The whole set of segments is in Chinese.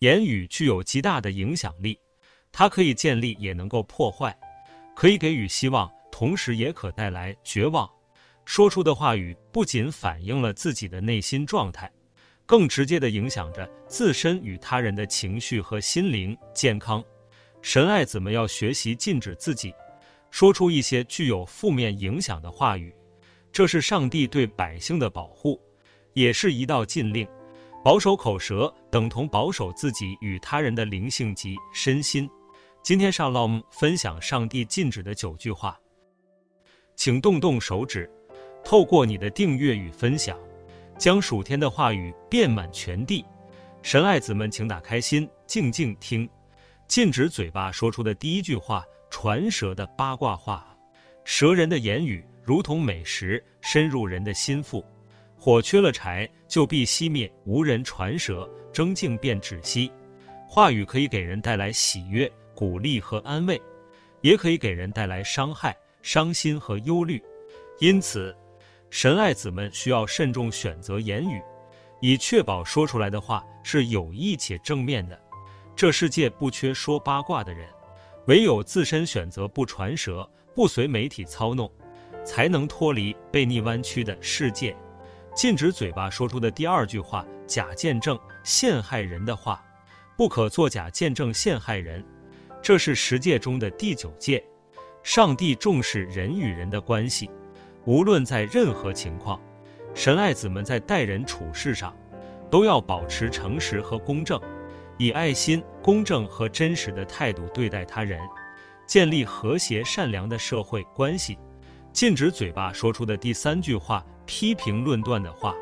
言语具有极大的影响力，它可以建立，也能够破坏，可以给予希望，同时也可带来绝望。说出的话语不仅反映了自己的内心状态，更直接地影响着自身与他人的情绪和心灵健康。神爱子们要学习禁止自己说出一些具有负面影响的话语，这是上帝对百姓的保护，也是一道禁令。保守口舌等同保守自己与他人的灵性及身心。今天上 alom 分享上帝禁止的九句话，请动动手指。透过你的订阅与分享，将属天的话语遍满全地。神爱子们，请打开心，静静听。禁止嘴巴说出的第一句话：传舌的八卦话。舌人的言语如同美食，深入人的心腹。火缺了柴，就必熄灭；无人传舌，争竞便止息。话语可以给人带来喜悦、鼓励和安慰，也可以给人带来伤害、伤心和忧虑。因此，神爱子们需要慎重选择言语，以确保说出来的话是有益且正面的。这世界不缺说八卦的人，唯有自身选择不传舌、不随媒体操弄，才能脱离被逆弯曲的世界。禁止嘴巴说出的第二句话：假见证、陷害人的话，不可作假见证陷害人。这是十诫中的第九诫。上帝重视人与人的关系。无论在任何情况，神爱子们在待人处事上，都要保持诚实和公正，以爱心、公正和真实的态度对待他人，建立和谐善良的社会关系。禁止嘴巴说出的第三句话：批评论断的话。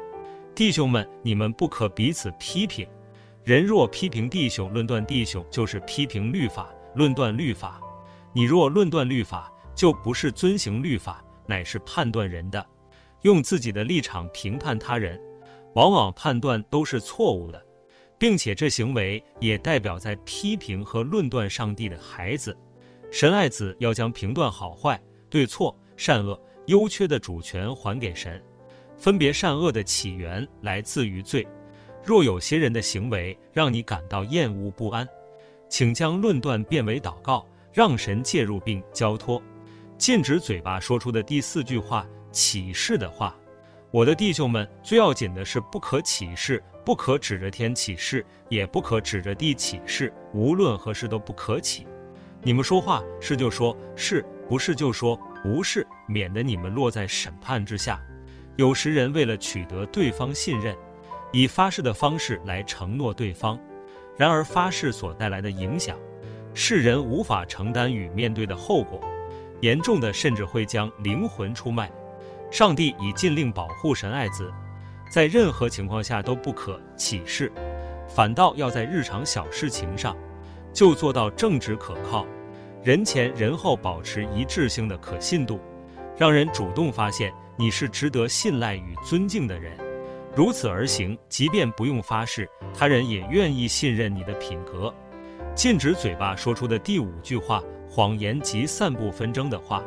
弟兄们，你们不可彼此批评。人若批评弟兄、论断弟兄，就是批评律法、论断律法。你若论断律法，就不是遵行律法。乃是判断人的，用自己的立场评判他人，往往判断都是错误的，并且这行为也代表在批评和论断上帝的孩子。神爱子要将评断好坏、对错、善恶、优缺的主权还给神，分别善恶的起源来自于罪。若有些人的行为让你感到厌恶不安，请将论断变为祷告，让神介入并交托。禁止嘴巴说出的第四句话：起誓的话。我的弟兄们，最要紧的是不可起誓，不可指着天起誓，也不可指着地起誓，无论何事都不可起。你们说话是就说是，不是就说不是，免得你们落在审判之下。有时人为了取得对方信任，以发誓的方式来承诺对方，然而发誓所带来的影响，世人无法承担与面对的后果。严重的甚至会将灵魂出卖。上帝已禁令保护神爱子，在任何情况下都不可起誓，反倒要在日常小事情上就做到正直可靠，人前人后保持一致性的可信度，让人主动发现你是值得信赖与尊敬的人。如此而行，即便不用发誓，他人也愿意信任你的品格。禁止嘴巴说出的第五句话。谎言及散布纷争的话，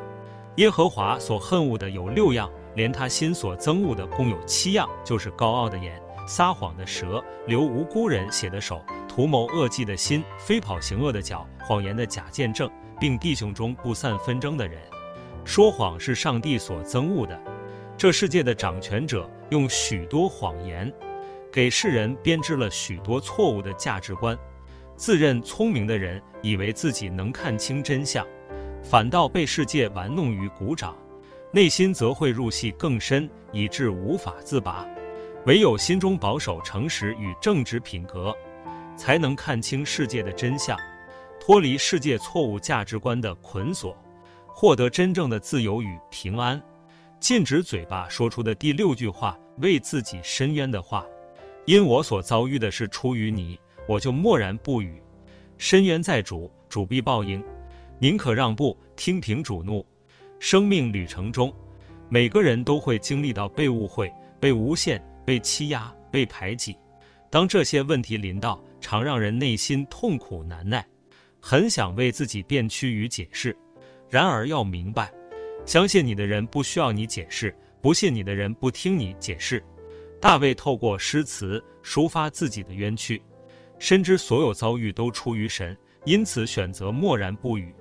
耶和华所恨恶的有六样，连他心所憎恶的共有七样，就是高傲的眼、撒谎的舌、流无辜人血的手、图谋恶计的心、飞跑行恶的脚、谎言的假见证，并弟兄中不散纷争的人。说谎是上帝所憎恶的。这世界的掌权者用许多谎言，给世人编织了许多错误的价值观。自认聪明的人以为自己能看清真相，反倒被世界玩弄于股掌，内心则会入戏更深，以致无法自拔。唯有心中保守诚实与正直品格，才能看清世界的真相，脱离世界错误价值观的捆锁，获得真正的自由与平安。禁止嘴巴说出的第六句话：为自己伸冤的话，因我所遭遇的是出于你。我就默然不语，伸冤在主，主必报应。宁可让步，听凭主怒。生命旅程中，每个人都会经历到被误会、被诬陷、被欺压、被排挤。当这些问题临到，常让人内心痛苦难耐，很想为自己辩屈与解释。然而要明白，相信你的人不需要你解释，不信你的人不听你解释。大卫透过诗词抒发自己的冤屈。深知所有遭遇都出于神，因此选择默然不语。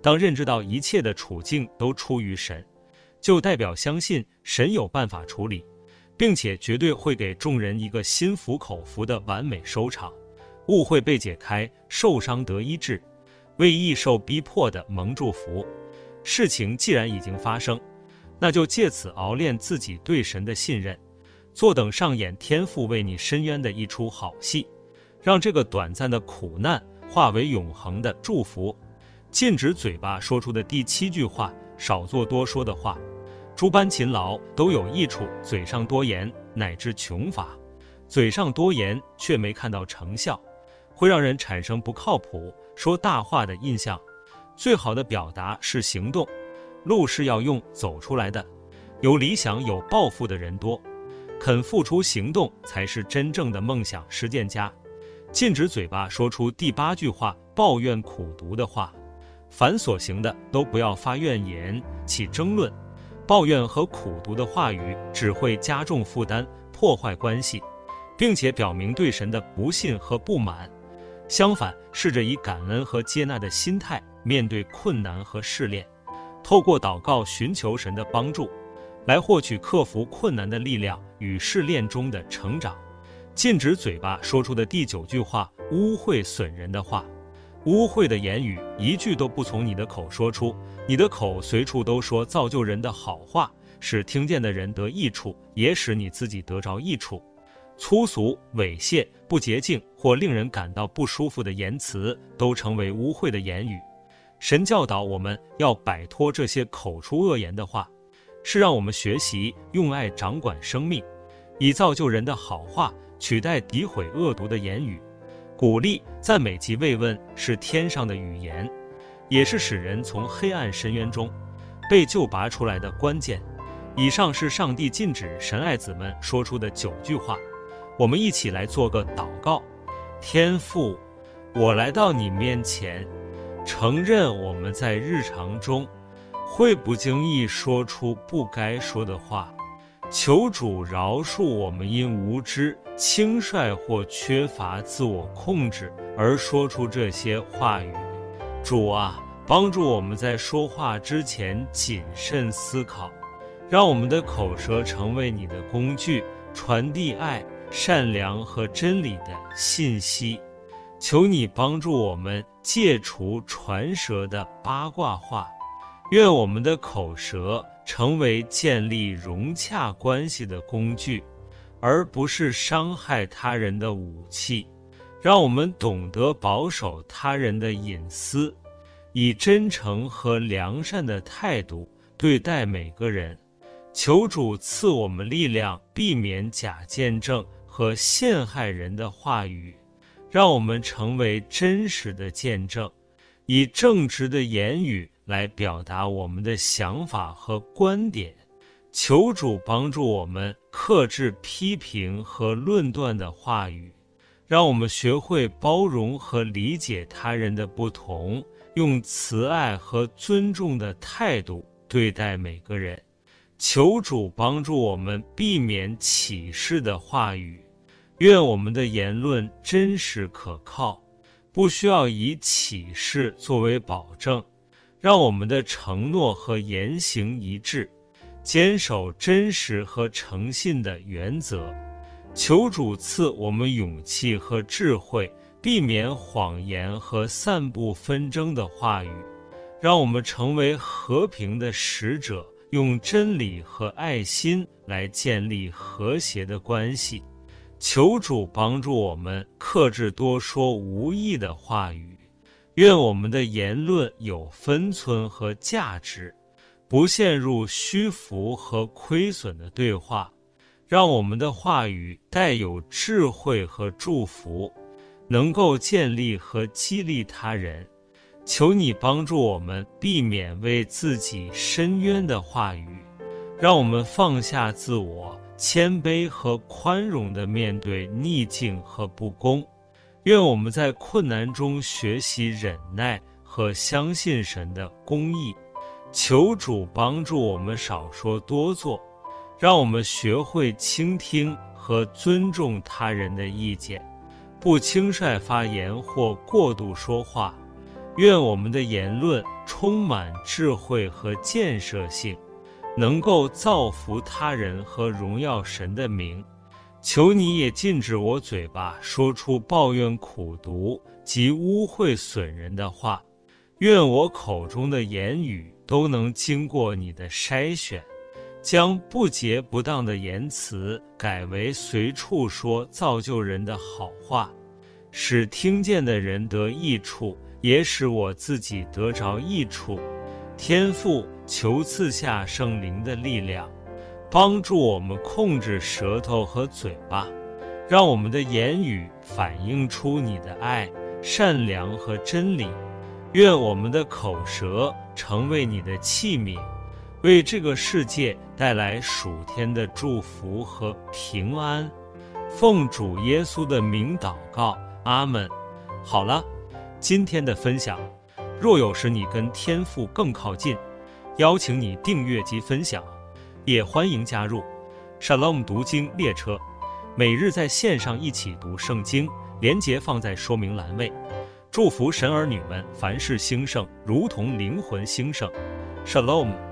当认知到一切的处境都出于神，就代表相信神有办法处理，并且绝对会给众人一个心服口服的完美收场。误会被解开，受伤得医治，为易受逼迫的蒙祝福。事情既然已经发生，那就借此熬练自己对神的信任，坐等上演天父为你伸冤的一出好戏，让这个短暂的苦难化为永恒的祝福。禁止嘴巴说出的第七句话：少做多说的话。诸般勤劳都有益处，嘴上多言乃至穷乏。嘴上多言却没看到成效，会让人产生不靠谱、说大话的印象。最好的表达是行动，路是要用走出来的。有理想、有抱负的人多，肯付出行动才是真正的梦想实践家。禁止嘴巴说出第八句话：抱怨苦读的话。凡所行的都不要发怨言、起争论、抱怨和苦读的话语，只会加重负担、破坏关系，并且表明对神的不信和不满。相反，试着以感恩和接纳的心态。面对困难和试炼，透过祷告寻求神的帮助，来获取克服困难的力量与试炼中的成长。禁止嘴巴说出的第九句话：污秽损人的话。污秽的言语一句都不从你的口说出，你的口随处都说造就人的好话，使听见的人得益处，也使你自己得着益处。粗俗、猥亵、不洁净或令人感到不舒服的言辞，都成为污秽的言语。神教导我们要摆脱这些口出恶言的话，是让我们学习用爱掌管生命，以造就人的好话取代诋毁恶毒的言语。鼓励、赞美及慰问是天上的语言，也是使人从黑暗深渊中被救拔出来的关键。以上是上帝禁止神爱子们说出的九句话。我们一起来做个祷告：天父，我来到你面前。承认我们在日常中会不经意说出不该说的话，求主饶恕我们因无知、轻率或缺乏自我控制而说出这些话语。主啊，帮助我们在说话之前谨慎思考，让我们的口舌成为你的工具，传递爱、善良和真理的信息。求你帮助我们戒除传舌的八卦话，愿我们的口舌成为建立融洽关系的工具，而不是伤害他人的武器。让我们懂得保守他人的隐私，以真诚和良善的态度对待每个人。求主赐我们力量，避免假见证和陷害人的话语。让我们成为真实的见证，以正直的言语来表达我们的想法和观点。求主帮助我们克制批评和论断的话语，让我们学会包容和理解他人的不同，用慈爱和尊重的态度对待每个人。求主帮助我们避免歧视的话语。愿我们的言论真实可靠，不需要以启示作为保证。让我们的承诺和言行一致，坚守真实和诚信的原则。求主赐我们勇气和智慧，避免谎言和散布纷争的话语。让我们成为和平的使者，用真理和爱心来建立和谐的关系。求主帮助我们克制多说无益的话语，愿我们的言论有分寸和价值，不陷入虚浮和亏损的对话，让我们的话语带有智慧和祝福，能够建立和激励他人。求你帮助我们避免为自己申冤的话语，让我们放下自我。谦卑和宽容地面对逆境和不公，愿我们在困难中学习忍耐和相信神的公义。求主帮助我们少说多做，让我们学会倾听和尊重他人的意见，不轻率发言或过度说话。愿我们的言论充满智慧和建设性，能够造福他人和荣耀神的名。求你也禁止我嘴巴说出抱怨、苦毒及污秽损人的话。愿我口中的言语都能经过你的筛选，将不洁不当的言辞改为随处说造就人的好话，使听见的人得益处，也使我自己得着益处。天父，求赐下圣灵的力量，帮助我们控制舌头和嘴巴，让我们的言语反映出你的爱、善良和真理。愿我们的口舌成为你的器皿，为这个世界带来属天的祝福和平安。奉主耶稣的名祷告，阿门。好了，今天的分享，若有使你跟天父更靠近，邀请你订阅及分享，也欢迎加入 Shalom 读经列车，每日在线上一起读圣经，连结放在说明栏位。祝福神儿女们凡事兴盛，如同灵魂兴盛。Shalom。